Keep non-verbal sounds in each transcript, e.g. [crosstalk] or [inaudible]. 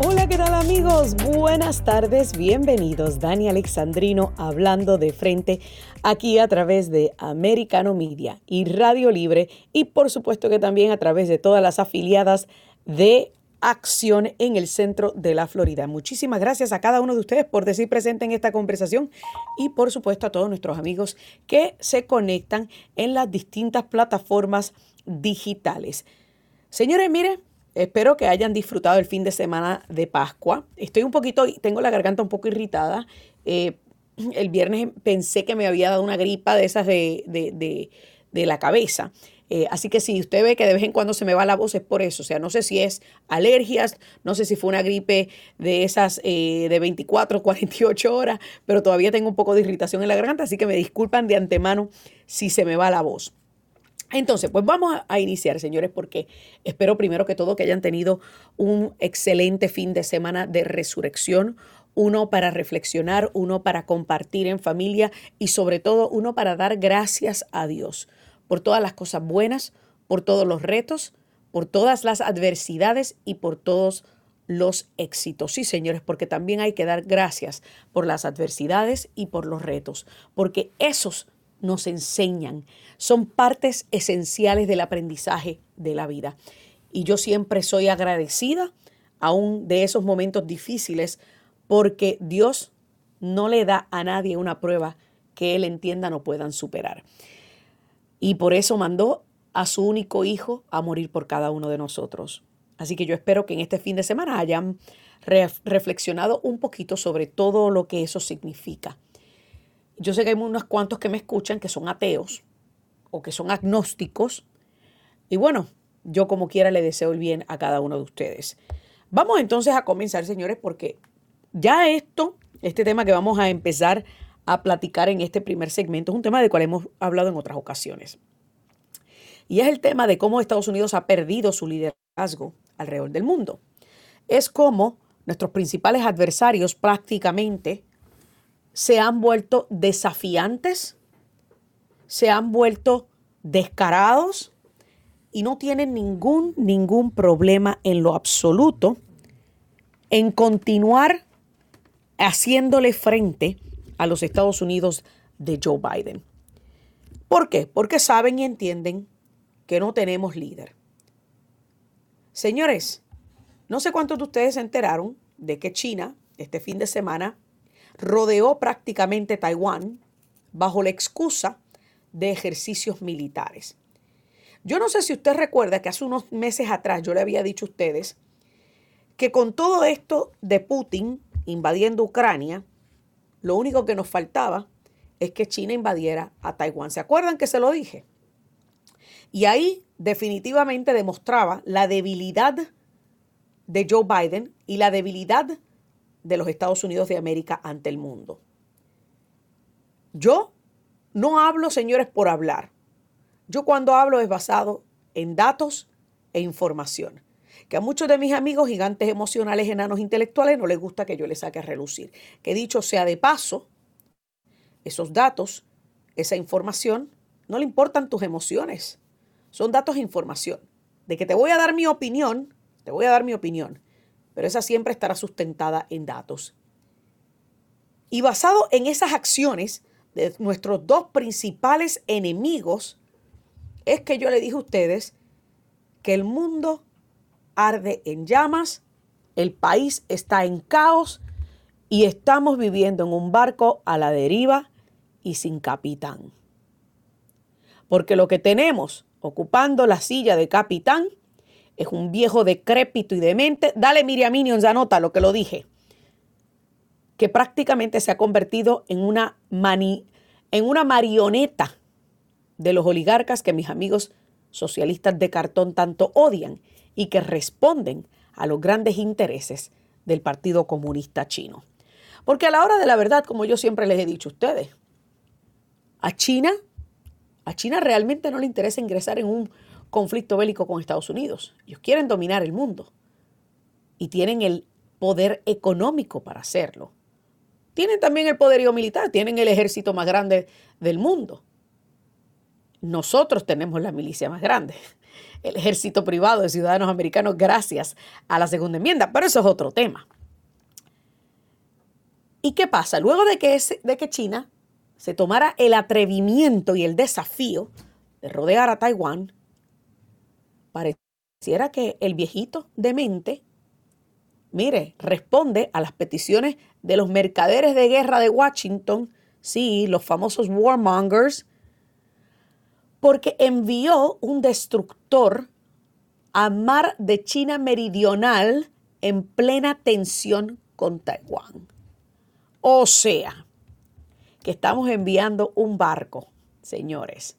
Hola, ¿qué tal amigos? Buenas tardes, bienvenidos. Dani Alexandrino hablando de frente aquí a través de Americano Media y Radio Libre y por supuesto que también a través de todas las afiliadas de acción en el centro de la Florida. Muchísimas gracias a cada uno de ustedes por decir presente en esta conversación y por supuesto a todos nuestros amigos que se conectan en las distintas plataformas digitales. Señores, miren, espero que hayan disfrutado el fin de semana de Pascua. Estoy un poquito, tengo la garganta un poco irritada. Eh, el viernes pensé que me había dado una gripa de esas de, de, de la cabeza. Eh, así que si usted ve que de vez en cuando se me va la voz es por eso. O sea, no sé si es alergias, no sé si fue una gripe de esas eh, de 24, 48 horas, pero todavía tengo un poco de irritación en la garganta, así que me disculpan de antemano si se me va la voz. Entonces, pues vamos a iniciar, señores, porque espero primero que todo que hayan tenido un excelente fin de semana de resurrección, uno para reflexionar, uno para compartir en familia y sobre todo uno para dar gracias a Dios por todas las cosas buenas, por todos los retos, por todas las adversidades y por todos los éxitos. Sí, señores, porque también hay que dar gracias por las adversidades y por los retos, porque esos nos enseñan, son partes esenciales del aprendizaje de la vida. Y yo siempre soy agradecida aún de esos momentos difíciles porque Dios no le da a nadie una prueba que él entienda no puedan superar. Y por eso mandó a su único hijo a morir por cada uno de nosotros. Así que yo espero que en este fin de semana hayan reflexionado un poquito sobre todo lo que eso significa. Yo sé que hay unos cuantos que me escuchan que son ateos o que son agnósticos. Y bueno, yo como quiera le deseo el bien a cada uno de ustedes. Vamos entonces a comenzar, señores, porque ya esto, este tema que vamos a empezar a platicar en este primer segmento es un tema del cual hemos hablado en otras ocasiones. Y es el tema de cómo Estados Unidos ha perdido su liderazgo alrededor del mundo. Es como nuestros principales adversarios prácticamente se han vuelto desafiantes, se han vuelto descarados y no tienen ningún, ningún problema en lo absoluto en continuar haciéndole frente a los Estados Unidos de Joe Biden. ¿Por qué? Porque saben y entienden que no tenemos líder. Señores, no sé cuántos de ustedes se enteraron de que China este fin de semana rodeó prácticamente Taiwán bajo la excusa de ejercicios militares. Yo no sé si usted recuerda que hace unos meses atrás yo le había dicho a ustedes que con todo esto de Putin invadiendo Ucrania, lo único que nos faltaba es que China invadiera a Taiwán. ¿Se acuerdan que se lo dije? Y ahí definitivamente demostraba la debilidad de Joe Biden y la debilidad de los Estados Unidos de América ante el mundo. Yo no hablo, señores, por hablar. Yo cuando hablo es basado en datos e información que a muchos de mis amigos gigantes emocionales, enanos intelectuales, no les gusta que yo les saque a relucir. Que dicho sea de paso, esos datos, esa información, no le importan tus emociones. Son datos e información. De que te voy a dar mi opinión, te voy a dar mi opinión, pero esa siempre estará sustentada en datos. Y basado en esas acciones de nuestros dos principales enemigos, es que yo le dije a ustedes que el mundo arde en llamas, el país está en caos y estamos viviendo en un barco a la deriva y sin capitán. Porque lo que tenemos ocupando la silla de capitán es un viejo decrépito y demente. Dale Miriam Minions, anota lo que lo dije. Que prácticamente se ha convertido en una, mani, en una marioneta de los oligarcas que mis amigos socialistas de cartón tanto odian y que responden a los grandes intereses del Partido Comunista Chino. Porque a la hora de la verdad, como yo siempre les he dicho a ustedes, a China, a China realmente no le interesa ingresar en un conflicto bélico con Estados Unidos. Ellos quieren dominar el mundo y tienen el poder económico para hacerlo. Tienen también el poderío militar, tienen el ejército más grande del mundo. Nosotros tenemos la milicia más grande, [laughs] el ejército privado de ciudadanos americanos gracias a la segunda enmienda, pero eso es otro tema. ¿Y qué pasa? Luego de que, de que China se tomara el atrevimiento y el desafío de rodear a Taiwán, pareciera que el viejito demente, mire, responde a las peticiones de los mercaderes de guerra de Washington, sí, los famosos warmongers, porque envió un destructor a mar de China Meridional en plena tensión con Taiwán. O sea, que estamos enviando un barco, señores.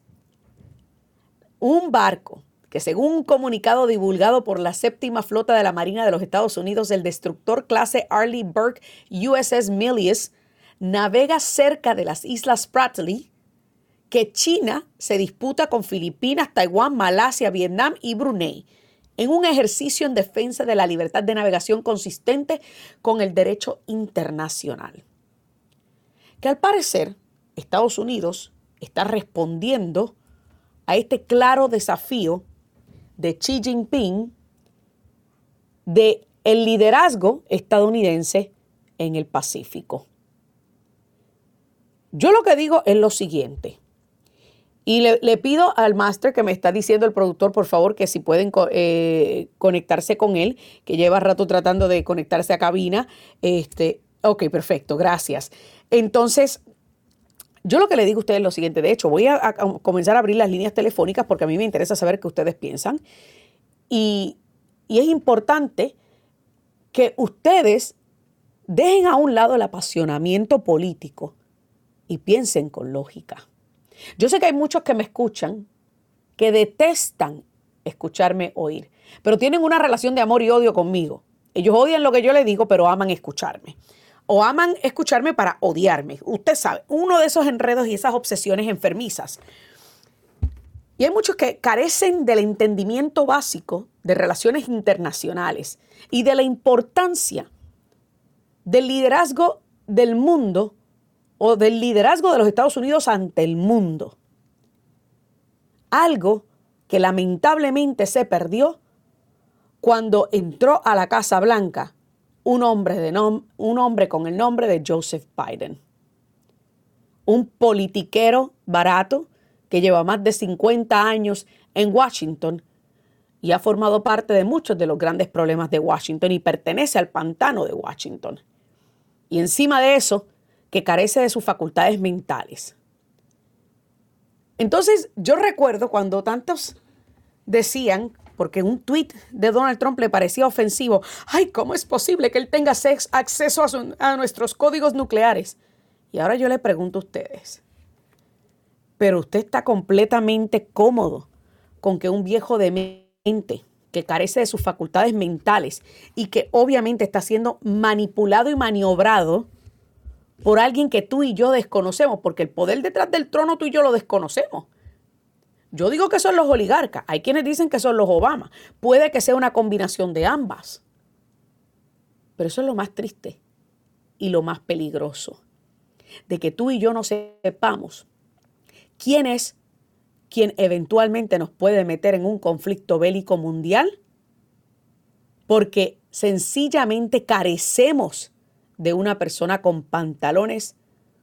Un barco según un comunicado divulgado por la séptima flota de la Marina de los Estados Unidos, el destructor clase Arleigh Burke USS Milius navega cerca de las Islas Spratly, que China se disputa con Filipinas, Taiwán, Malasia, Vietnam y Brunei en un ejercicio en defensa de la libertad de navegación consistente con el derecho internacional. Que al parecer Estados Unidos está respondiendo a este claro desafío de Xi Jinping de el liderazgo estadounidense en el Pacífico. Yo lo que digo es lo siguiente. Y le, pido al máster que me está diciendo el productor, por favor, que si pueden eh, conectarse con él, que lleva rato tratando de conectarse a cabina. Este, ok, perfecto, gracias. Entonces, yo lo que le digo a ustedes es lo siguiente. De hecho, voy a, comenzar a abrir las líneas telefónicas porque a mí me interesa saber qué ustedes piensan. Y, y es importante que ustedes dejen a un lado el apasionamiento político y piensen con lógica. Yo sé que hay muchos que me escuchan que detestan escucharme oír, pero tienen una relación de amor y odio conmigo. Ellos odian lo que yo les digo, pero aman escucharme o aman escucharme para odiarme. Usted sabe, uno de esos enredos y esas obsesiones enfermizas. Y hay muchos que carecen del entendimiento básico de relaciones internacionales y de la importancia del liderazgo del mundo o del liderazgo de los Estados Unidos ante el mundo. Algo que lamentablemente se perdió cuando entró a la Casa Blanca un hombre, de un hombre con el nombre de Joseph Biden. Un politiquero barato que lleva más de 50 años en Washington y ha formado parte de muchos de los grandes problemas de Washington y pertenece al pantano de Washington. Y encima de eso, que carece de sus facultades mentales. Entonces, yo recuerdo cuando tantos decían porque un tuit de Donald Trump le parecía ofensivo. Ay, ¿cómo es posible que él tenga acceso a, nuestros códigos nucleares? Y ahora yo le pregunto a ustedes, ¿pero usted está completamente cómodo con que un viejo demente que carece de sus facultades mentales y que obviamente está siendo manipulado y maniobrado por alguien que tú y yo desconocemos, porque el poder detrás del trono tú y yo lo desconocemos. Yo digo que son los oligarcas, hay quienes dicen que son los Obama. Puede que sea una combinación de ambas. Pero eso es lo más triste y lo más peligroso. De que tú y yo no sepamos quién es quien eventualmente nos puede meter en un conflicto bélico mundial. Porque sencillamente carecemos de una persona con pantalones,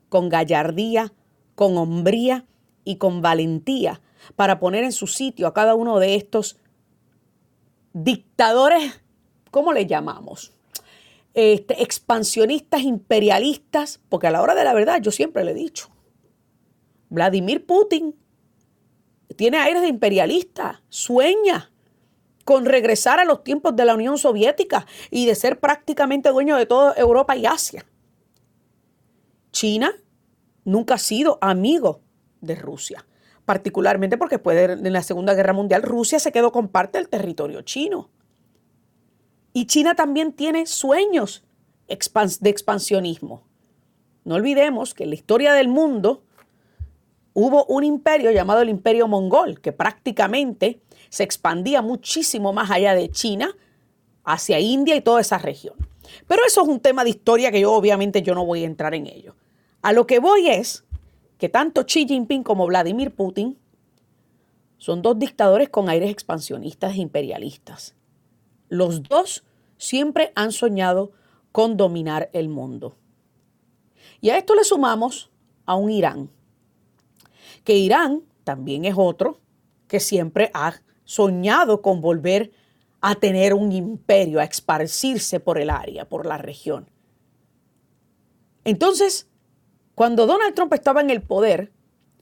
con gallardía, con hombría y con valentía para poner en su sitio a cada uno de estos dictadores, ¿cómo le llamamos? Este, expansionistas, imperialistas, porque a la hora de la verdad yo siempre le he dicho, Vladimir Putin tiene aires de imperialista, sueña con regresar a los tiempos de la Unión Soviética y de ser prácticamente dueño de toda Europa y Asia. China nunca ha sido amigo de Rusia particularmente porque después de la Segunda Guerra Mundial Rusia se quedó con parte del territorio chino. Y China también tiene sueños de expansionismo. No olvidemos que en la historia del mundo hubo un imperio llamado el imperio mongol, que prácticamente se expandía muchísimo más allá de China, hacia India y toda esa región. Pero eso es un tema de historia que yo obviamente yo no voy a entrar en ello. A lo que voy es que tanto Xi Jinping como Vladimir Putin son dos dictadores con aires expansionistas e imperialistas. Los dos siempre han soñado con dominar el mundo. Y a esto le sumamos a un Irán, que Irán también es otro que siempre ha soñado con volver a tener un imperio, a esparcirse por el área, por la región. Entonces, cuando Donald Trump estaba en el poder,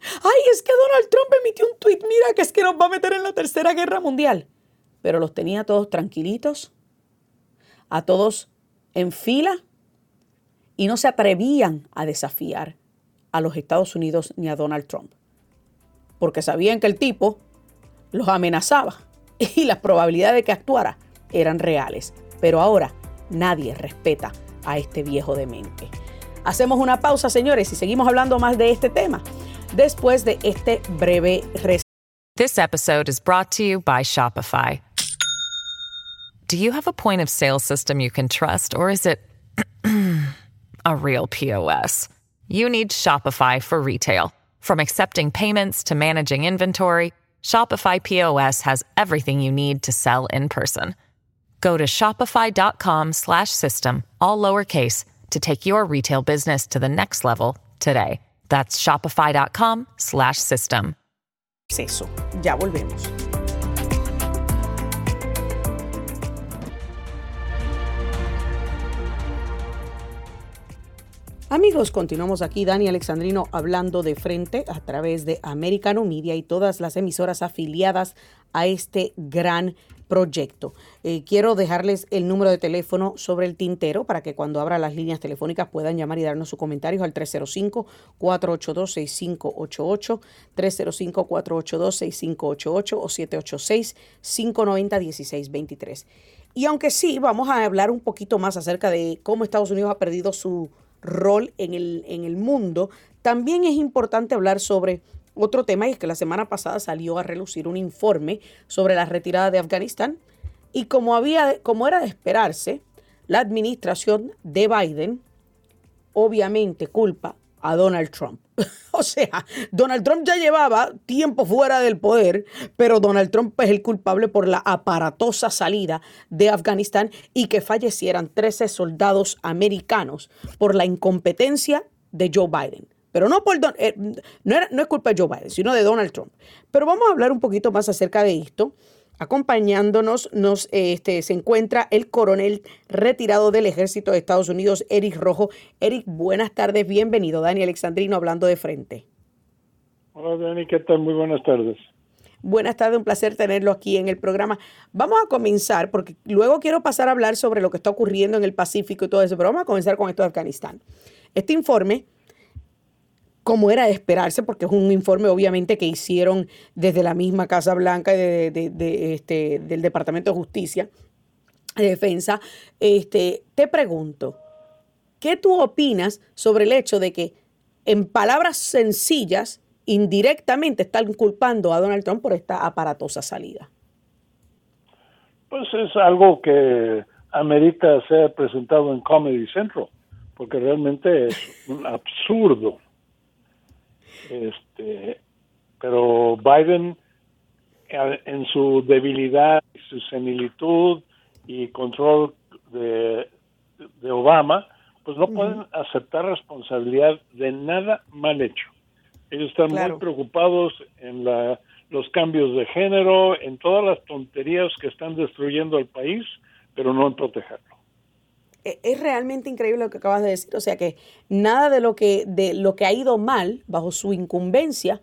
ay, es que Donald Trump emitió un tuit, mira que es que nos va a meter en la tercera guerra mundial. Pero los tenía todos tranquilitos, a todos en fila, y no se atrevían a desafiar a los Estados Unidos ni a Donald Trump. Porque sabían que el tipo los amenazaba [laughs] y las probabilidades de que actuara eran reales. Pero ahora nadie respeta a este viejo demente. Hacemos una pausa, señores, y seguimos hablando más de este tema después de este breve resumen. This episode is brought to you by Shopify. Do you have a point of sale system you can trust, or is it [clears throat] a real POS? You need Shopify for retail. From accepting payments to managing inventory, Shopify POS has everything you need to sell in person. Go to shopify.com/system all lowercase to take your retail business to the next level today. That's shopify.com slash system. Ya volvemos. Amigos, continuamos aquí, Dani Alexandrino, hablando de frente a través de Americano Media y todas las emisoras afiliadas a este gran proyecto. Eh, quiero dejarles el número de teléfono sobre el tintero para que cuando abra las líneas telefónicas puedan llamar y darnos sus comentarios al 305-482-6588, 305-482-6588 o 786-590-1623. Y aunque sí, vamos a hablar un poquito más acerca de cómo Estados Unidos ha perdido su rol en el, en el mundo, también es importante hablar sobre otro tema y es que la semana pasada salió a relucir un informe sobre la retirada de Afganistán y como, había, como era de esperarse, la administración de Biden obviamente culpa a Donald Trump. [laughs] o sea, Donald Trump ya llevaba tiempo fuera del poder, pero Donald Trump es el culpable por la aparatosa salida de Afganistán y que fallecieran 13 soldados americanos por la incompetencia de Joe Biden. Pero no, por eh, no, no es culpa de Joe Biden, sino de Donald Trump. Pero vamos a hablar un poquito más acerca de esto. Acompañándonos nos, este, se encuentra el coronel retirado del ejército de Estados Unidos, Eric Rojo. Eric, buenas tardes, bienvenido. Dani Alexandrino hablando de frente. Hola Dani, ¿qué tal? Muy buenas tardes. Buenas tardes, un placer tenerlo aquí en el programa. Vamos a comenzar, porque luego quiero pasar a hablar sobre lo que está ocurriendo en el Pacífico y todo eso, pero vamos a comenzar con esto de Afganistán. Este informe como era de esperarse, porque es un informe obviamente que hicieron desde la misma Casa Blanca y de, este, del Departamento de Justicia, de Defensa. Este, te pregunto, ¿qué tú opinas sobre el hecho de que en palabras sencillas, indirectamente están culpando a Donald Trump por esta aparatosa salida? Pues es algo que amerita ser presentado en Comedy Central, porque realmente es un absurdo este, pero Biden, en su debilidad, su senilitud y control de, Obama, pues no pueden aceptar responsabilidad de nada mal hecho. Ellos están muy preocupados en la, los cambios de género, en todas las tonterías que están destruyendo al país, pero no en protegerlo. E, es realmente increíble lo que acabas de decir. O sea que nada de lo que, de lo que ha ido mal bajo su incumbencia,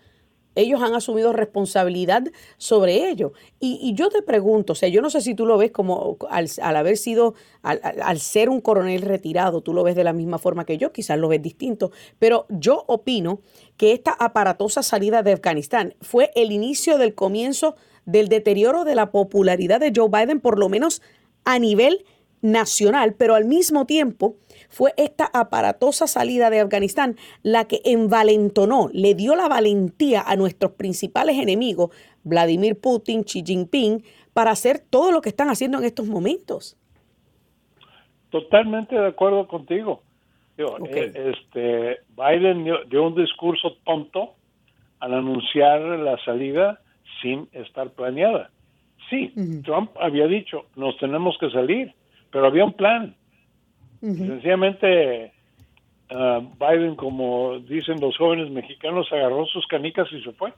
ellos han asumido responsabilidad sobre ello. Y, yo te pregunto, o sea, yo no sé si tú lo ves como al, haber sido, al, al, ser un coronel retirado, tú lo ves de la misma forma que yo, quizás lo ves distinto, pero yo opino que esta aparatosa salida de Afganistán fue el inicio del comienzo del deterioro de la popularidad de Joe Biden, por lo menos a nivel nacional, pero al mismo tiempo fue esta aparatosa salida de Afganistán la que envalentonó, le dio la valentía a nuestros principales enemigos, Vladimir Putin, Xi Jinping, para hacer todo lo que están haciendo en estos momentos. Totalmente de acuerdo contigo. Eh, este, Biden dio, un discurso tonto al anunciar la salida sin estar planeada. Sí, Trump había dicho, nos tenemos que salir, pero había un plan. Sencillamente, ah, Biden, como dicen los jóvenes mexicanos, agarró sus canicas y se fue.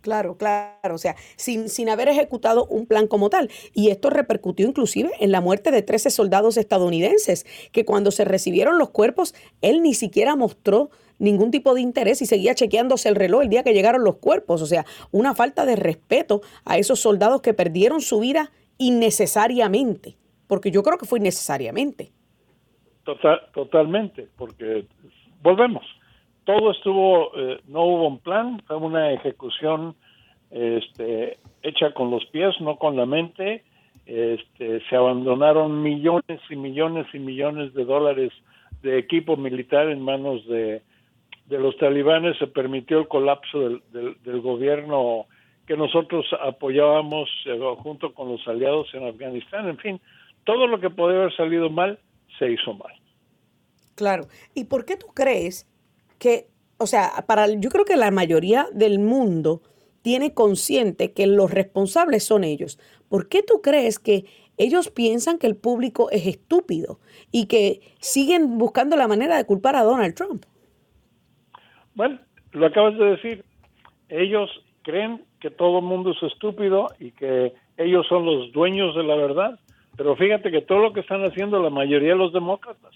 Claro, claro, o sea, sin, sin haber ejecutado un plan como tal. Y esto repercutió inclusive en la muerte de 13 soldados estadounidenses, que cuando se recibieron los cuerpos, él ni siquiera mostró ningún tipo de interés y seguía chequeándose el reloj el día que llegaron los cuerpos. O sea, una falta de respeto a esos soldados que perdieron su vida innecesariamente, porque yo creo que fue innecesariamente. Total, totalmente, porque volvemos todo estuvo, eh, no hubo un plan, fue una ejecución este, hecha con los pies, no con la mente. Este, se abandonaron millones y millones y millones de dólares de equipo militar en manos de, los talibanes, se permitió el colapso del, del, gobierno que nosotros apoyábamos eh, junto con los aliados en Afganistán. En fin, todo lo que podía haber salido mal, se hizo mal. Claro. ¿Y por qué tú crees que, o sea, para, yo creo que la mayoría del mundo tiene consciente que los responsables son ellos. ¿Por qué tú crees que ellos piensan que el público es estúpido y que siguen buscando la manera de culpar a Donald Trump? Bueno, lo acabas de decir. Ellos creen que todo el mundo es estúpido y que ellos son los dueños de la verdad. Pero fíjate que todo lo que están haciendo la mayoría de los demócratas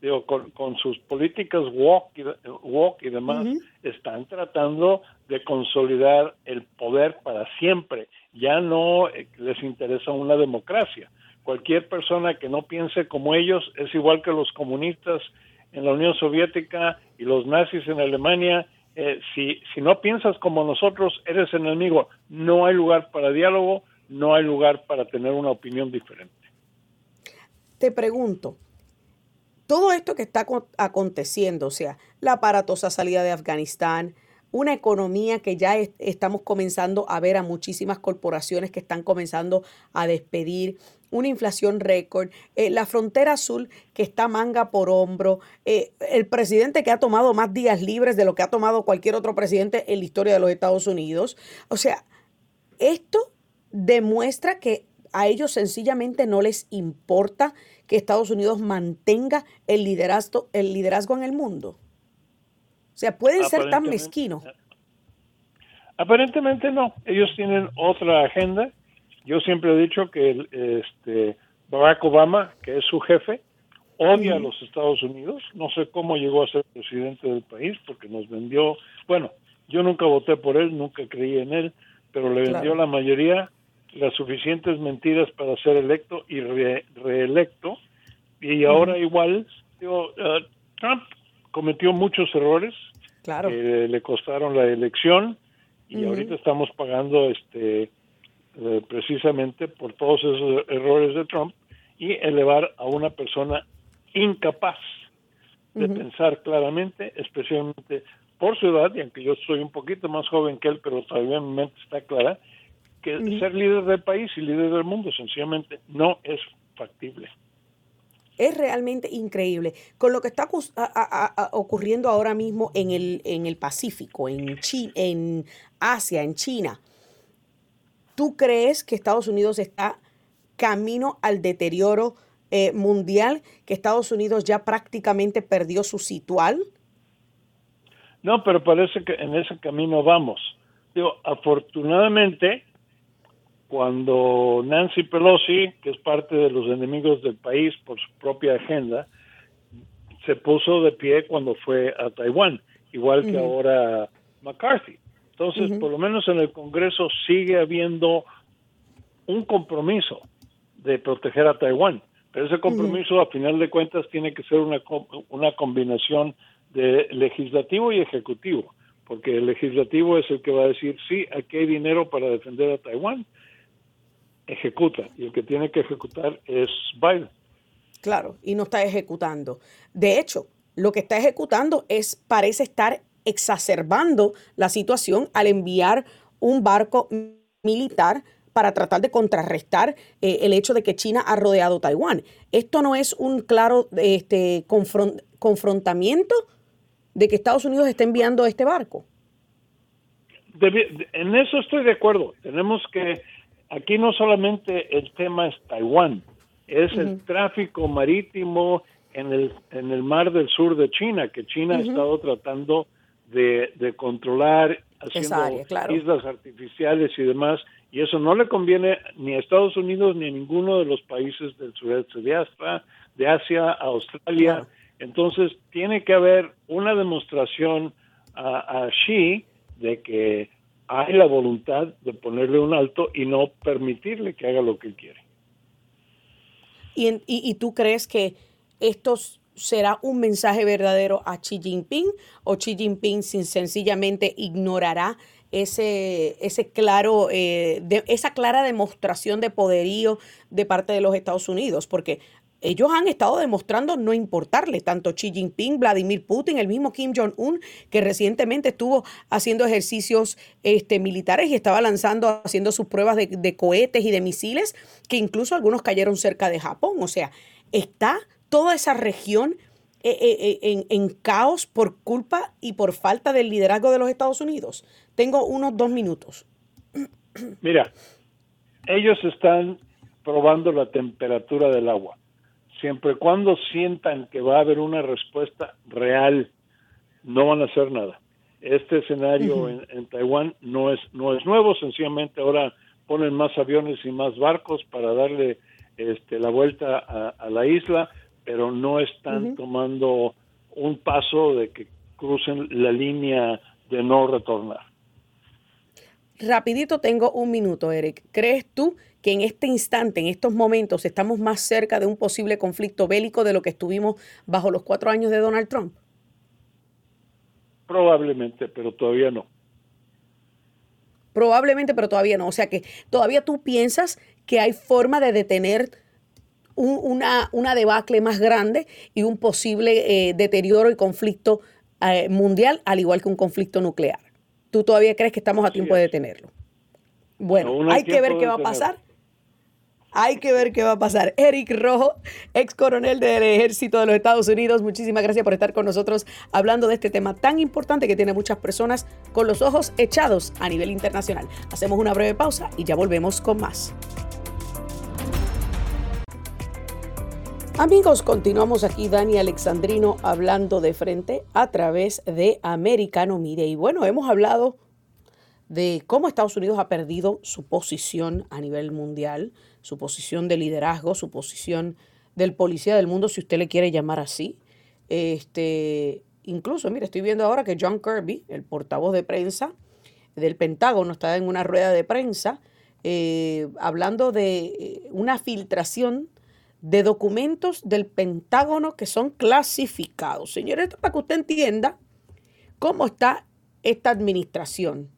digo, con, sus políticas walk y, walk y demás, están tratando de consolidar el poder para siempre. Ya no eh, les interesa una democracia. Cualquier persona que no piense como ellos es igual que los comunistas en la Unión Soviética y los nazis en Alemania. Eh, si, si no piensas como nosotros, eres enemigo. No hay lugar para diálogo, no hay lugar para tener una opinión diferente. Te pregunto, todo esto que está aconteciendo, o sea, la aparatosa salida de Afganistán, una economía que ya estamos comenzando a ver a muchísimas corporaciones que están comenzando a despedir, una inflación récord, eh, la frontera azul que está manga por hombro, eh, el presidente que ha tomado más días libres de lo que ha tomado cualquier otro presidente en la historia de los Estados Unidos. O sea, esto demuestra que a ellos sencillamente no les importa que Estados Unidos mantenga el liderazgo, el liderazgo en el mundo? O sea, ¿pueden ser tan mezquinos? Aparentemente no. Ellos tienen otra agenda. Yo siempre he dicho que este, Barack Obama, que es su jefe, odia a los Estados Unidos. No sé cómo llegó a ser presidente del país porque nos vendió, bueno, yo nunca voté por él, nunca creí en él, pero le vendió la mayoría las suficientes mentiras para ser electo y reelecto. Y ahora igual, digo, eh, Trump cometió muchos errores claro. que le costaron la elección y ahorita estamos pagando este eh, precisamente por todos esos errores de Trump y elevar a una persona incapaz de pensar claramente, especialmente por su edad, y aunque yo soy un poquito más joven que él, pero todavía mi mente está clara, ser líder del país y líder del mundo sencillamente no es factible. Es realmente increíble. Con lo que está ocurriendo ahora mismo en el, en el Pacífico, en, en Asia, en China, ¿tú crees que Estados Unidos está camino al deterioro eh, mundial, que Estados Unidos ya prácticamente perdió su situal? No, pero parece que en ese camino vamos. Digo, afortunadamente, cuando Nancy Pelosi, que es parte de los enemigos del país por su propia agenda, se puso de pie cuando fue a Taiwán, igual que ahora McCarthy. Entonces, por lo menos en el Congreso sigue habiendo un compromiso de proteger a Taiwán, pero ese compromiso a final de cuentas tiene que ser una, una combinación de legislativo y ejecutivo, porque el legislativo es el que va a decir, sí, aquí hay dinero para defender a Taiwán, ejecuta y el que tiene que ejecutar es Biden. Claro, y no está ejecutando. De hecho, lo que está ejecutando es, parece estar exacerbando la situación al enviar un barco militar para tratar de contrarrestar eh, el hecho de que China ha rodeado Taiwán. Esto no es un claro este, confrontamiento de que Estados Unidos está enviando este barco. en eso estoy de acuerdo. Tenemos que, aquí no solamente el tema es Taiwán, es el tráfico marítimo en el, en el mar del sur de China, que China ha estado tratando de, controlar haciendo islas artificiales y demás, y eso no le conviene ni a Estados Unidos ni a ninguno de los países del sureste de Asia, de Asia, Australia. Entonces, tiene que haber una demostración a, a Xi de que hay la voluntad de ponerle un alto y no permitirle que haga lo que quiere. ¿Y, y, tú crees que esto será un mensaje verdadero a Xi Jinping o Xi Jinping sencillamente ignorará ese, ese claro, eh, esa clara demostración de poderío de parte de los Estados Unidos? Porque ellos han estado demostrando no importarle tanto Xi Jinping, Vladimir Putin, el mismo Kim Jong-un, que recientemente estuvo haciendo ejercicios este, militares y estaba lanzando, haciendo sus pruebas de, cohetes y de misiles, que incluso algunos cayeron cerca de Japón. O sea, está toda esa región eh, eh, eh, en, caos por culpa y por falta del liderazgo de los Estados Unidos. Tengo unos dos minutos. Mira, ellos están probando la temperatura del agua siempre y cuando sientan que va a haber una respuesta real, no van a hacer nada. Este escenario en, Taiwán no es no es nuevo, sencillamente ahora ponen más aviones y más barcos para darle este, la vuelta a, la isla, pero no están tomando un paso de que crucen la línea de no retornar. Rapidito tengo un minuto, Eric. ¿Crees tú que en este instante, en estos momentos, estamos más cerca de un posible conflicto bélico de lo que estuvimos bajo los cuatro años de Donald Trump? Probablemente, pero todavía no. Probablemente, pero todavía no. O sea que todavía tú piensas que hay forma de detener una, una, debacle más grande y un posible eh, deterioro y conflicto eh, mundial, al igual que un conflicto nuclear. ¿Tú todavía crees que estamos a tiempo de detenerlo? Bueno, hay que ver qué va a pasar hay que ver qué va a pasar. Eric Rojo, ex coronel del ejército de los Estados Unidos, muchísimas gracias por estar con nosotros hablando de este tema tan importante que tiene muchas personas con los ojos echados a nivel internacional. Hacemos una breve pausa y ya volvemos con más. Amigos, continuamos aquí Dani Alexandrino hablando de frente a través de Americano Media. Y bueno, hemos hablado de cómo Estados Unidos ha perdido su posición a nivel mundial, su posición de liderazgo, su posición del policía del mundo, si usted le quiere llamar así. Este, incluso, mire, estoy viendo ahora que John Kirby, el portavoz de prensa del Pentágono, está en una rueda de prensa eh, hablando de eh, una filtración de documentos del Pentágono que son clasificados. Señores, esto para que usted entienda cómo está esta administración.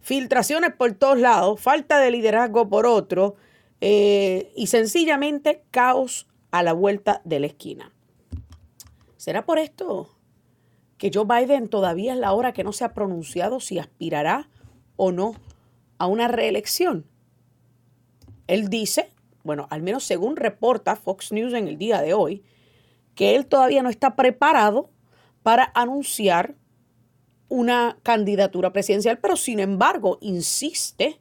Filtraciones por todos lados, falta de liderazgo por otro, eh, y sencillamente caos a la vuelta de la esquina. ¿Será por esto que Joe Biden todavía es la hora que no se ha pronunciado si aspirará o no a una reelección? Él dice, bueno, al menos según reporta Fox News en el día de hoy, que él todavía no está preparado para anunciar una candidatura presidencial, pero sin embargo insiste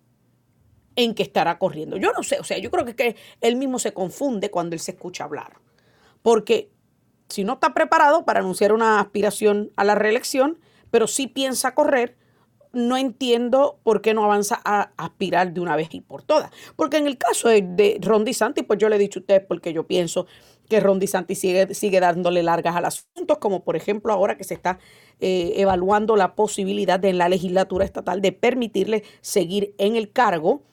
en que estará corriendo. Yo no sé, o sea, yo creo que, que él mismo se confunde cuando él se escucha hablar. Porque si no está preparado para anunciar una aspiración a la reelección, pero sí piensa correr, no entiendo por qué no avanza a aspirar de una vez y por todas. Porque en el caso de, Ron DeSantis, pues yo le he dicho a ustedes porque yo pienso que Ron DeSantis sigue, sigue dándole largas al asunto, como por ejemplo ahora que se está eh, evaluando la posibilidad de en la legislatura estatal de permitirle seguir en el cargo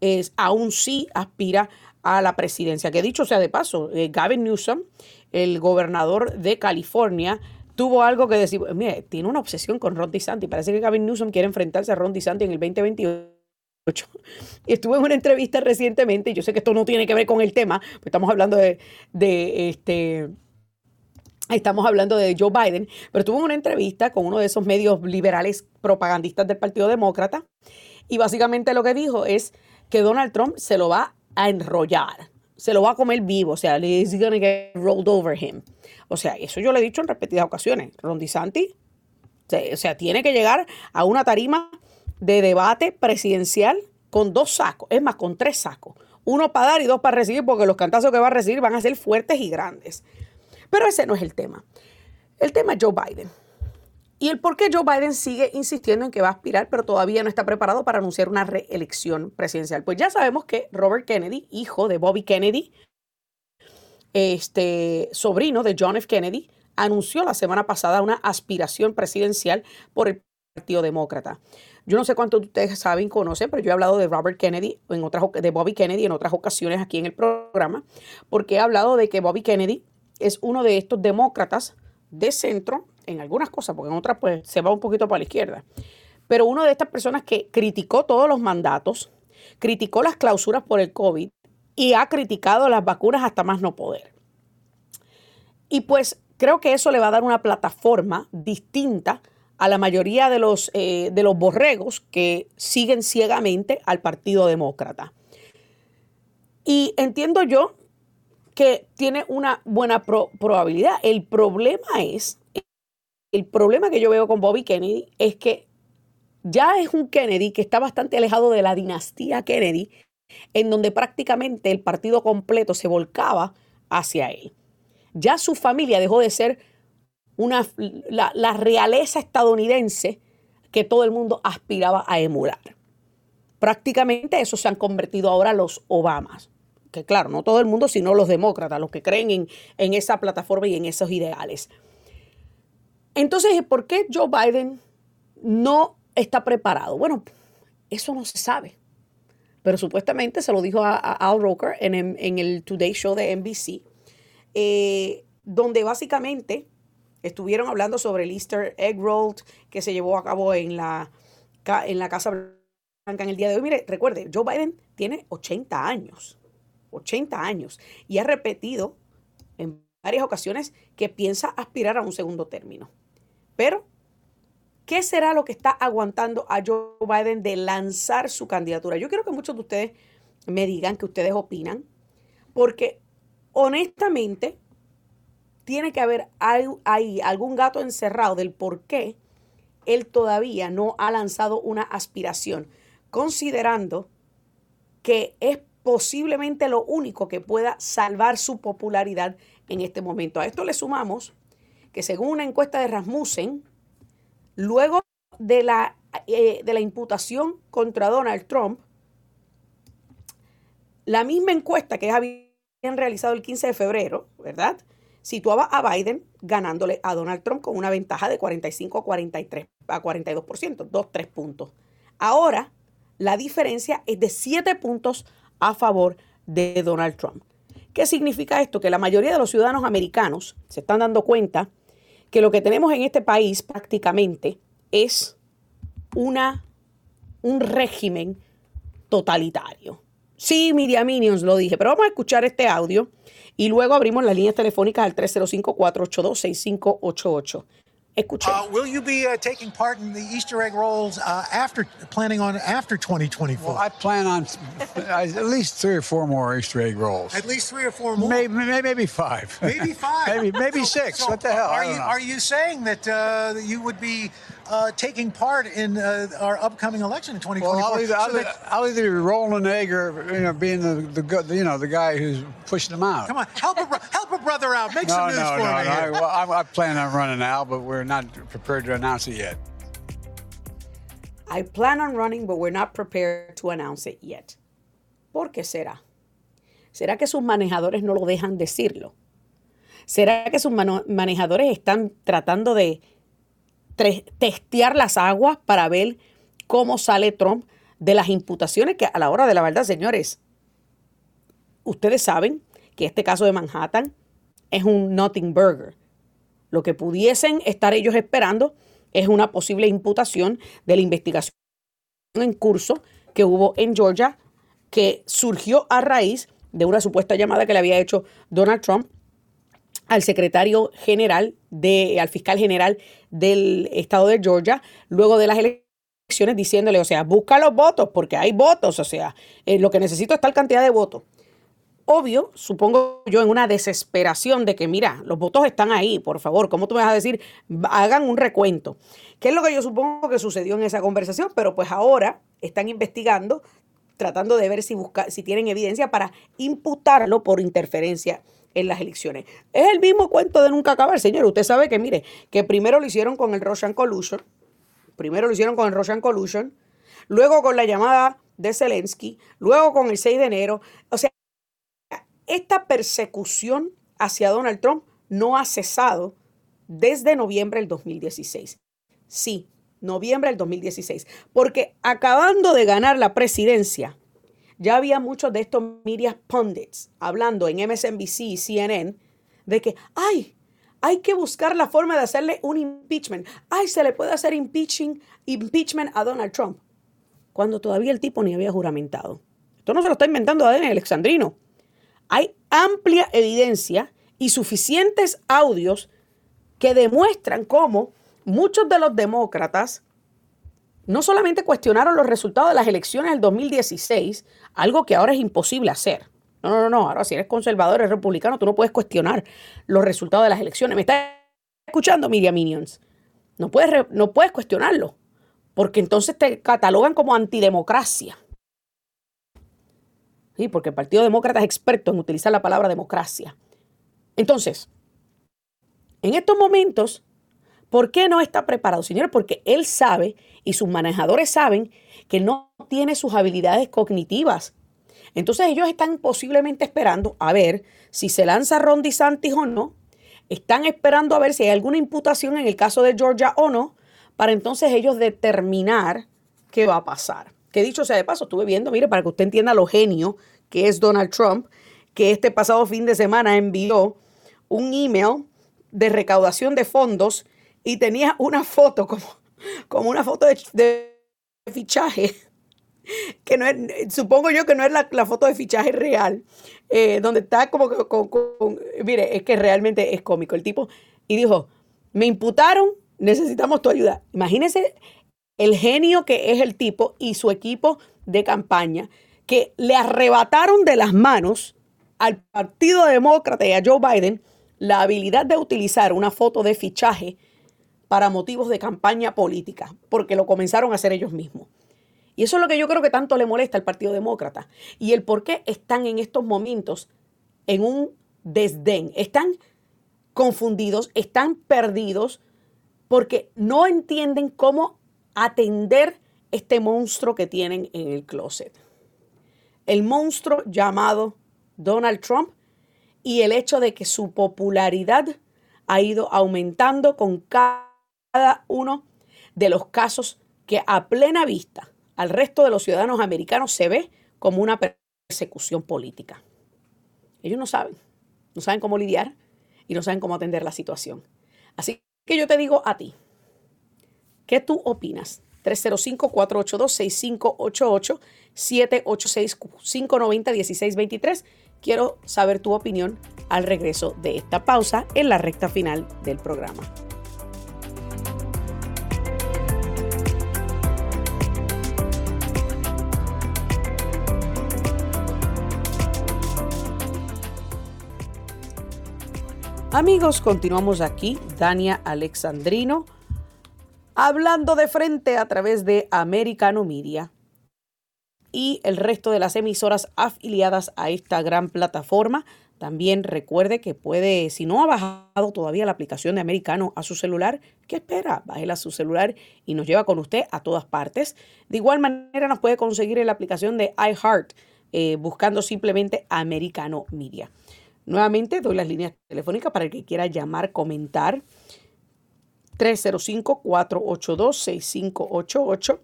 es, aún sí aspira a la presidencia. Que dicho sea de paso, eh, Gavin Newsom, el gobernador de California, tuvo algo que decir. Mire, tiene una obsesión con Ron DeSantis. Parece que Gavin Newsom quiere enfrentarse a Ron DeSantis en el 2028 Y estuve en una entrevista recientemente, y yo sé que esto no tiene que ver con el tema, estamos hablando de, de este Estamos hablando de Joe Biden, pero tuvo una entrevista con uno de esos medios liberales propagandistas del Partido Demócrata y básicamente lo que dijo es que Donald Trump se lo va a enrollar, se lo va a comer vivo, o sea, he's gonna get rolled over him. O sea, eso yo lo he dicho en repetidas ocasiones. Ron DeSantis, o sea, tiene que llegar a una tarima de debate presidencial con dos sacos, es más, con tres sacos. Uno para dar y dos para recibir, porque los cantazos que va a recibir van a ser fuertes y grandes. Pero ese no es el tema. El tema es Joe Biden. Y el por qué Joe Biden sigue insistiendo en que va a aspirar, pero todavía no está preparado para anunciar una reelección presidencial. Pues ya sabemos que Robert Kennedy, hijo de Bobby Kennedy, este sobrino de John F. Kennedy, anunció la semana pasada una aspiración presidencial por el Partido Demócrata. Yo no sé cuántos de ustedes saben, conocen, pero yo he hablado de Robert Kennedy, en otras, de Bobby Kennedy en otras ocasiones aquí en el programa, porque he hablado de que Bobby Kennedy es uno de estos demócratas de centro, en algunas cosas, porque en otras pues se va un poquito para la izquierda, pero uno de estas personas que criticó todos los mandatos, criticó las clausuras por el COVID y ha criticado las vacunas hasta más no poder. Y pues creo que eso le va a dar una plataforma distinta a la mayoría de los, eh, de los borregos que siguen ciegamente al Partido Demócrata. Y entiendo yo que tiene una buena probabilidad. El problema es, el problema que yo veo con Bobby Kennedy es que ya es un Kennedy que está bastante alejado de la dinastía Kennedy, en donde prácticamente el partido completo se volcaba hacia él. Ya su familia dejó de ser una, la, la realeza estadounidense que todo el mundo aspiraba a emular. Prácticamente eso se han convertido ahora los Obamas que claro, no todo el mundo, sino los demócratas, los que creen en, en esa plataforma y en esos ideales. Entonces, ¿por qué Joe Biden no está preparado? Bueno, eso no se sabe. Pero supuestamente se lo dijo a, Al Roker en, el Today Show de NBC, eh, donde básicamente estuvieron hablando sobre el Easter Egg Roll que se llevó a cabo en la, en la Casa Blanca en el día de hoy. Mire, recuerde, Joe Biden tiene 80 años. 80 años, y ha repetido en varias ocasiones que piensa aspirar a un segundo término. Pero, ¿qué será lo que está aguantando a Joe Biden de lanzar su candidatura? Yo quiero que muchos de ustedes me digan que ustedes opinan, porque honestamente tiene que haber ahí algún gato encerrado del por qué él todavía no ha lanzado una aspiración, considerando que es posiblemente lo único que pueda salvar su popularidad en este momento. A esto le sumamos que según una encuesta de Rasmussen, luego de la, eh, de la imputación contra Donald Trump, la misma encuesta que habían realizado el 15 de febrero, ¿verdad? Situaba a Biden ganándole a Donald Trump con una ventaja de 45 a 43, a 42%, 2, 3 puntos. Ahora, la diferencia es de 7 puntos a favor de Donald Trump. ¿Qué significa esto? Que la mayoría de los ciudadanos americanos se están dando cuenta que lo que tenemos en este país prácticamente es una, un régimen totalitario. Sí, Media Minions lo dije, pero vamos a escuchar este audio y luego abrimos las líneas telefónicas al 305-482-6588. Escuche. Uh, will you be uh, taking part in the Easter egg rolls uh, after planning on after 2024? Well, I plan on [laughs] at least three or four more Easter egg rolls. At least three or four more. Maybe maybe five. Maybe [laughs] five. maybe maybe so, six. So what the hell? Are you are you saying that uh, you would be uh, taking part in uh, our upcoming election in 2024. Well, I'll either, so I'll, that, I'll either be rolling an egg or you know being the, the you know the guy who's pushing them out. Come on, help a help a brother out. Make [laughs] no, some news no, for no, me. No, here. Well, I, I plan on running now, but we're not prepared to announce it yet. I plan on running, but we're not prepared to announce it yet. ¿Por qué será? ¿Será que sus manejadores no lo dejan decirlo? ¿Será que sus manejadores están tratando de testear las aguas para ver cómo sale Trump de las imputaciones que a la hora de la verdad, señores, ustedes saben que este caso de Manhattan es un nothing burger. Lo que pudiesen estar ellos esperando es una posible imputación de la investigación en curso que hubo en Georgia, que surgió a raíz de una supuesta llamada que le había hecho Donald Trump al secretario general, de, al fiscal general del estado de Georgia, luego de las elecciones, diciéndole, o sea, busca los votos, porque hay votos, o sea, eh, lo que necesito es tal cantidad de votos. Obvio, supongo yo, en una desesperación de que, mira, los votos están ahí, por favor, ¿cómo tú me vas a decir? Hagan un recuento. ¿Qué es lo que yo supongo que sucedió en esa conversación? Pero pues ahora están investigando, tratando de ver si, busca, si tienen evidencia para imputarlo por interferencia en las elecciones. Es el mismo cuento de nunca acabar, señor. Usted sabe que, mire, que primero lo hicieron con el Russian Collusion, primero lo hicieron con el Russian Collusion, luego con la llamada de Zelensky, luego con el 6 de enero. O sea, esta persecución hacia Donald Trump no ha cesado desde noviembre del 2016. Sí, noviembre del 2016. Porque acabando de ganar la presidencia, ya había muchos de estos media pundits hablando en MSNBC y CNN de que, ay, hay que buscar la forma de hacerle un impeachment. Ay, se le puede hacer impeaching, impeachment a Donald Trump. Cuando todavía el tipo ni había juramentado. Esto no se lo está inventando Adene Alexandrino. Hay amplia evidencia y suficientes audios que demuestran cómo muchos de los demócratas no solamente cuestionaron los resultados de las elecciones del 2016, algo que ahora es imposible hacer. No, no, no, ahora si eres conservador, eres republicano, tú no puedes cuestionar los resultados de las elecciones. ¿Me estás escuchando, Media Minions? No puedes, no puedes cuestionarlo, porque entonces te catalogan como antidemocracia. Sí, porque el Partido Demócrata es experto en utilizar la palabra democracia. Entonces, en estos momentos, ¿por qué no está preparado, señor? Porque él sabe y sus manejadores saben que no tiene sus habilidades cognitivas. Entonces ellos están posiblemente esperando a ver si se lanza Ron DeSantis o no. Están esperando a ver si hay alguna imputación en el caso de Georgia o no, para entonces ellos determinar qué va a pasar. Que dicho sea de paso, estuve viendo, mire, para que usted entienda lo genio que es Donald Trump, que este pasado fin de semana envió un email de recaudación de fondos y tenía una foto como como una foto de, fichaje, que no es, supongo yo que no es la, foto de fichaje real, eh, donde está como con, mire, es que realmente es cómico el tipo, y dijo, me imputaron, necesitamos tu ayuda. Imagínense el genio que es el tipo y su equipo de campaña, que le arrebataron de las manos al Partido Demócrata y a Joe Biden la habilidad de utilizar una foto de fichaje para motivos de campaña política, porque lo comenzaron a hacer ellos mismos. Y eso es lo que yo creo que tanto le molesta al Partido Demócrata. Y el por qué están en estos momentos en un desdén. Están confundidos, están perdidos, porque no entienden cómo atender este monstruo que tienen en el closet. El monstruo llamado Donald Trump y el hecho de que su popularidad ha ido aumentando con cada cada uno de los casos que a plena vista al resto de los ciudadanos americanos se ve como una persecución política. Ellos no saben, no saben cómo lidiar y no saben cómo atender la situación. Así que yo te digo a ti, ¿qué tú opinas? 305-482-6588, 786-590-1623. Quiero saber tu opinión al regreso de esta pausa en la recta final del programa. Amigos, continuamos aquí, Dania Alexandrino, hablando de frente a través de Americano Media y el resto de las emisoras afiliadas a esta gran plataforma. También recuerde que puede, si no ha bajado todavía la aplicación de Americano a su celular, ¿qué espera? Bájela a su celular y nos lleva con usted a todas partes. De igual manera nos puede conseguir en la aplicación de iHeart eh, buscando simplemente Americano Media. Nuevamente doy las líneas telefónicas para el que quiera llamar, comentar. 305-482-6588,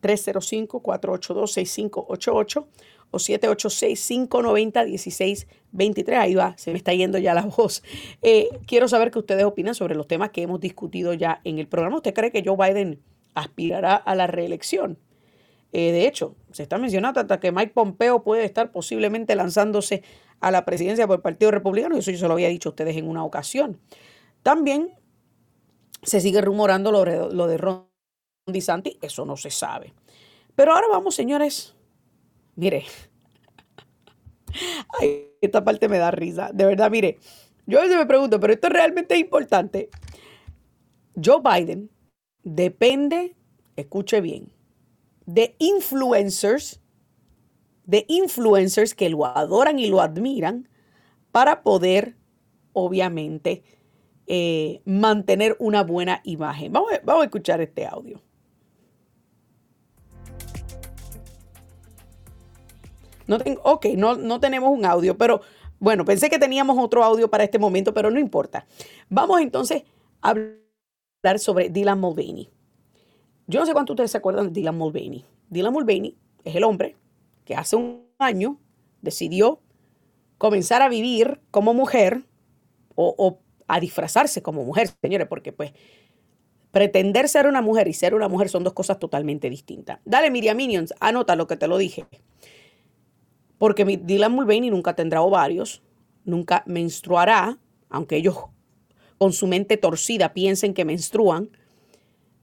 305-482-6588 o 786-590-1623. Ahí va, se me está yendo ya la [laughs] voz. Eh, quiero saber qué ustedes opinan sobre los temas que hemos discutido ya en el programa. ¿Usted cree que Joe Biden aspirará a la reelección? Eh, de hecho, se está mencionando hasta que Mike Pompeo puede estar posiblemente lanzándose a la presidencia por el Partido Republicano, y eso yo se lo había dicho a ustedes en una ocasión. También se sigue rumorando lo, lo de Ron DeSantis, eso no se sabe. Pero ahora vamos, señores. Mire, [laughs] esta parte me da risa. De verdad, mire, yo a veces me pregunto, pero esto realmente es importante. Joe Biden depende, escuche bien, de influencers, de influencers que lo adoran y lo admiran para poder, obviamente, eh, mantener una buena imagen. Vamos, vamos a escuchar este audio. No tengo, ok, no, no tenemos un audio, pero bueno, pensé que teníamos otro audio para este momento, pero no importa. Vamos entonces a hablar sobre Dylan Mulvaney. Yo no sé cuánto ustedes se acuerdan de Dylan Mulvaney. Dylan Mulvaney es el hombre que hace un año decidió comenzar a vivir como mujer o, a disfrazarse como mujer, señores, porque pues pretender ser una mujer y ser una mujer son dos cosas totalmente distintas. Dale, Miriam Minions, anota lo que te lo dije. Porque Dylan Mulvaney nunca tendrá ovarios, nunca menstruará, aunque ellos con su mente torcida piensen que menstruan,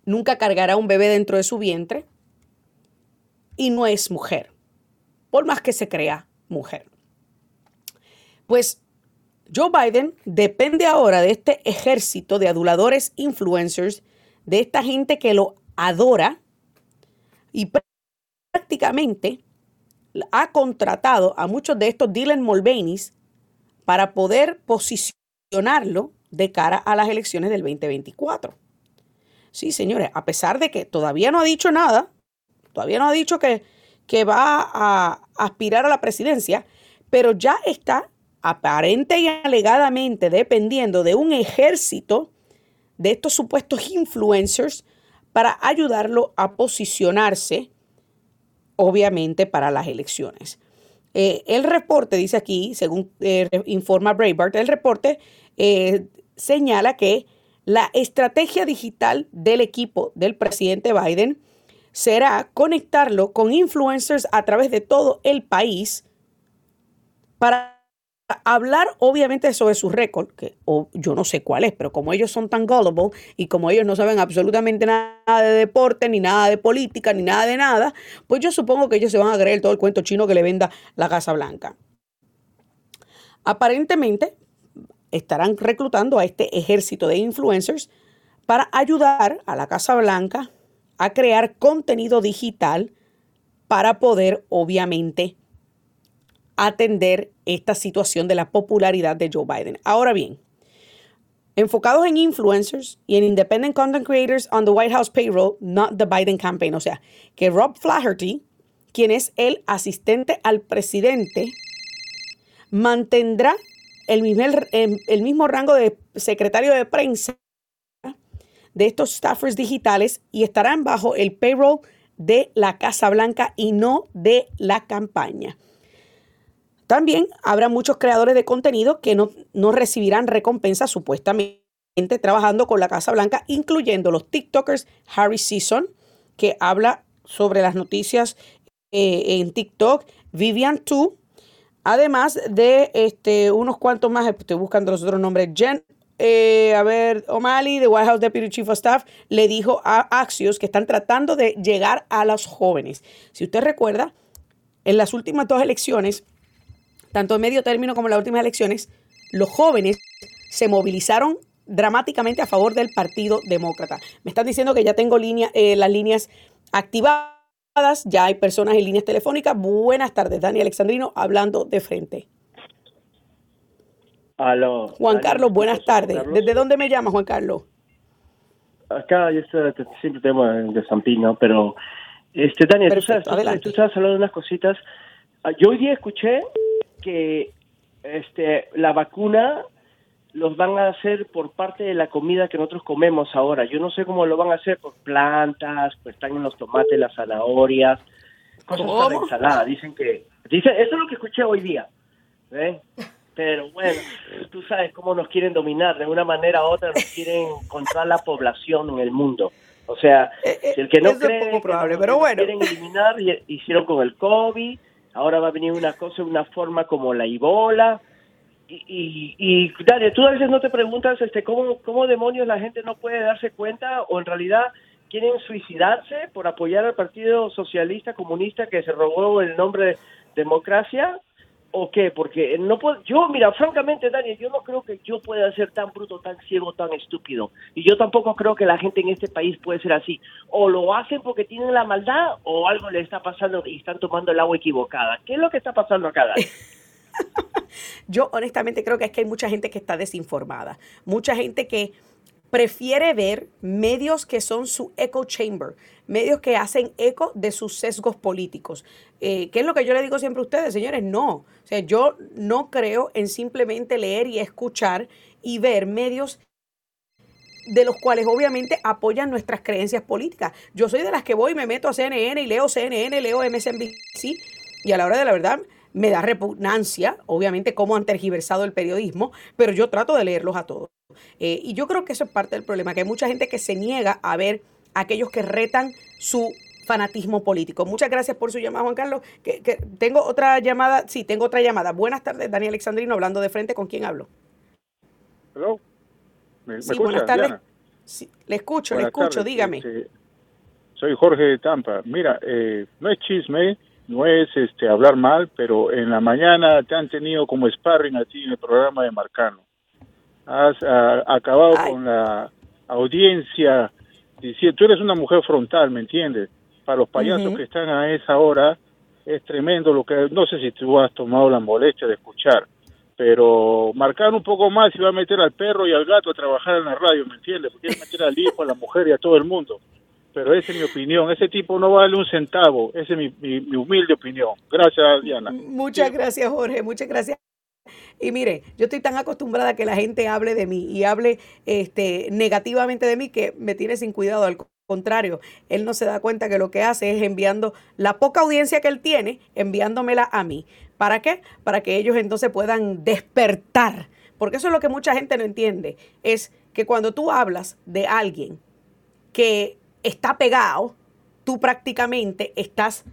nunca cargará un bebé dentro de su vientre y no es mujer, por más que se crea mujer. Pues Joe Biden depende ahora de este ejército de aduladores influencers, de esta gente que lo adora y prácticamente ha contratado a muchos de estos Dylan Mulvaney's para poder posicionarlo de cara a las elecciones del 2024. Sí, señores, a pesar de que todavía no ha dicho nada, todavía no ha dicho que, que va a aspirar a la presidencia, pero ya está aparente y alegadamente dependiendo de un ejército de estos supuestos influencers para ayudarlo a posicionarse obviamente para las elecciones. Eh, el reporte dice aquí, según eh, informa Breitbart, el reporte eh, señala que la estrategia digital del equipo del presidente Biden será conectarlo con influencers a través de todo el país para hablar obviamente sobre su récord, que yo no sé cuál es, pero como ellos son tan gullible y como ellos no saben absolutamente nada de deporte, ni nada de política, ni nada de nada, pues yo supongo que ellos se van a creer todo el cuento chino que le venda la Casa Blanca. Aparentemente estarán reclutando a este ejército de influencers para ayudar a la Casa Blanca a crear contenido digital para poder obviamente atender esta situación de la popularidad de Joe Biden. Ahora bien, enfocados en influencers y en independent content creators on the White House payroll, not the Biden campaign. O sea, que Rob Flaherty, quien es el asistente al presidente, mantendrá el mismo, el mismo rango de secretario de prensa de estos staffers digitales y estarán bajo el payroll de la Casa Blanca y no de la campaña. También habrá muchos creadores de contenido que no, no recibirán recompensa supuestamente trabajando con la Casa Blanca, incluyendo los TikTokers. Harry Season, que habla sobre las noticias eh, en TikTok, Vivian Tu, además de este, unos cuantos más, estoy buscando los otros nombres, Jen eh, a ver, O'Malley, de White House Deputy Chief of Staff, le dijo a Axios que están tratando de llegar a los jóvenes. Si usted recuerda, en las últimas dos elecciones, tanto en medio término como en las últimas elecciones, los jóvenes se movilizaron dramáticamente a favor del Partido Demócrata. Me están diciendo que ya tengo eh, las líneas activadas, ya hay personas en líneas telefónicas. Buenas tardes, Dani Alexandrino, hablando de frente. Aló. Juan Carlos, buenas tardes. ¿Desde dónde me llama, Juan Carlos? Acá, yo siempre tengo de San Pino, pero este, Daniel, tú, sabes, tú, estabas hablando de unas cositas. Ah, yo hoy día escuché que este, la vacuna los van a hacer por parte de la comida que nosotros comemos ahora. Yo no sé cómo lo van a hacer por plantas, pues están en los tomates, las zanahorias, cosas para ensalada. Dicen que, dice, eso es lo que escuché hoy día. [laughs] Pero bueno, tú sabes cómo nos quieren dominar, de una manera u otra nos quieren controlar la población en el mundo. O sea, eh, eh, el que no cree, es poco probable, pero bueno. quieren eliminar, hicieron con el COVID, ahora va a venir una cosa, una forma como la Ebola. Y, y, y tú a veces no te preguntas este, ¿cómo, cómo demonios la gente no puede darse cuenta o en realidad quieren suicidarse por apoyar al Partido Socialista Comunista que se robó el nombre de democracia o qué? Porque no puedo, yo, mira, francamente, Daniel, yo no creo que yo pueda ser tan bruto, tan ciego, tan estúpido. Y yo tampoco creo que la gente en este país puede ser así. O lo hacen porque tienen la maldad o algo le está pasando y están tomando el agua equivocada. ¿Qué es lo que está pasando acá, Daniel? [laughs] yo honestamente creo que es que hay mucha gente que está desinformada. Mucha gente que prefiere ver medios que son su echo chamber, medios que hacen eco de sus sesgos políticos. Eh, ¿Qué es lo que yo le digo siempre a ustedes, señores? No. O sea, yo no creo en simplemente leer y escuchar y ver medios de los cuales obviamente apoyan nuestras creencias políticas. Yo soy de las que voy y me meto a CNN y leo CNN, leo MSNBC y a la hora de la verdad me da repugnancia, obviamente, cómo han tergiversado el periodismo, pero yo trato de leerlos a todos. Eh, y yo creo que eso es parte del problema, que hay mucha gente que se niega a ver a aquellos que retan su fanatismo político. Muchas gracias por su llamada, Juan Carlos. Que, tengo otra llamada, sí, tengo otra llamada. Buenas tardes, Daniel Alexandrino, hablando de frente, ¿con quién hablo? Hello. ¿Me, sí, buenas tardes. le escucho, le escucho, dígame. Este, soy Jorge de Tampa. Mira, eh, no es chisme, no es este hablar mal, pero en la mañana te han tenido como sparring a ti en el programa de Marcano has acabado con la audiencia diciendo, tú eres una mujer frontal, ¿me entiendes? Para los payasos que están a esa hora es tremendo lo que, no sé si tú has tomado la molestia de escuchar, pero marcar un poco más y va a meter al perro y al gato a trabajar en la radio, ¿me entiendes? Porque quiere meter al hijo, a la mujer y a todo el mundo. Pero esa es mi opinión. Ese tipo no vale un centavo. Esa es mi, mi humilde opinión. Gracias, Diana. Muchas gracias, Jorge. Muchas gracias. Y mire, yo estoy tan acostumbrada a que la gente hable de mí y hable este, negativamente de mí que me tiene sin cuidado. Al contrario, él no se da cuenta que lo que hace es enviando la poca audiencia que él tiene, enviándomela a mí. ¿Para qué? Para que ellos entonces puedan despertar. Porque eso es lo que mucha gente no entiende. Es que cuando tú hablas de alguien que está pegado, tú prácticamente estás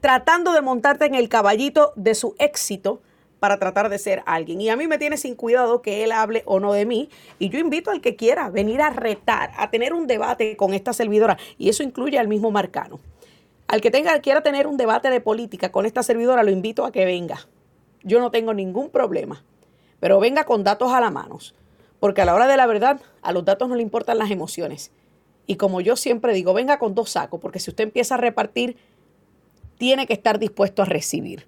tratando de montarte en el caballito de su éxito para tratar de ser alguien. Y a mí me tiene sin cuidado que él hable o no de mí. Y yo invito al que quiera venir a retar, a tener un debate con esta servidora. Y eso incluye al mismo Marcano. Al que tenga, quiera tener un debate de política con esta servidora, lo invito a que venga. Yo no tengo ningún problema. Pero venga con datos a la mano. Porque a la hora de la verdad, a los datos no le importan las emociones. Y como yo siempre digo, venga con dos sacos, porque si usted empieza a repartir, tiene que estar dispuesto a recibir.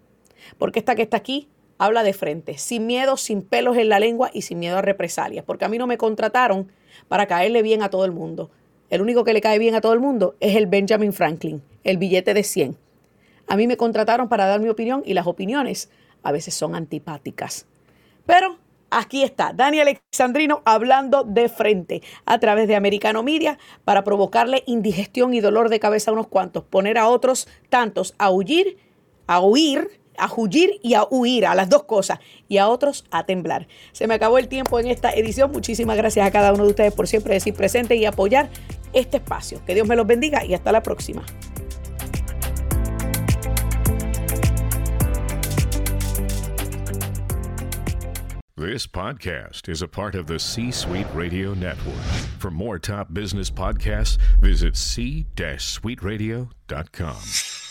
Porque esta que está aquí habla de frente, sin miedo, sin pelos en la lengua y sin miedo a represalias, porque a mí no me contrataron para caerle bien a todo el mundo. El único que le cae bien a todo el mundo es el Benjamin Franklin, el billete de 100. A mí me contrataron para dar mi opinión y las opiniones a veces son antipáticas. Pero aquí está Dani Alexandrino hablando de frente a través de Americano Media para provocarle indigestión y dolor de cabeza a unos cuantos, poner a otros tantos a huir, a huir a huir y a huir, a las dos cosas, y a otros a temblar. Se me acabó el tiempo en esta edición. Muchísimas gracias a cada uno de ustedes por siempre decir presente y apoyar este espacio. Que Dios me los bendiga y hasta la próxima. This podcast is a part of the C Suite Radio Network. For more top business podcasts, visit c-suiteradio.com.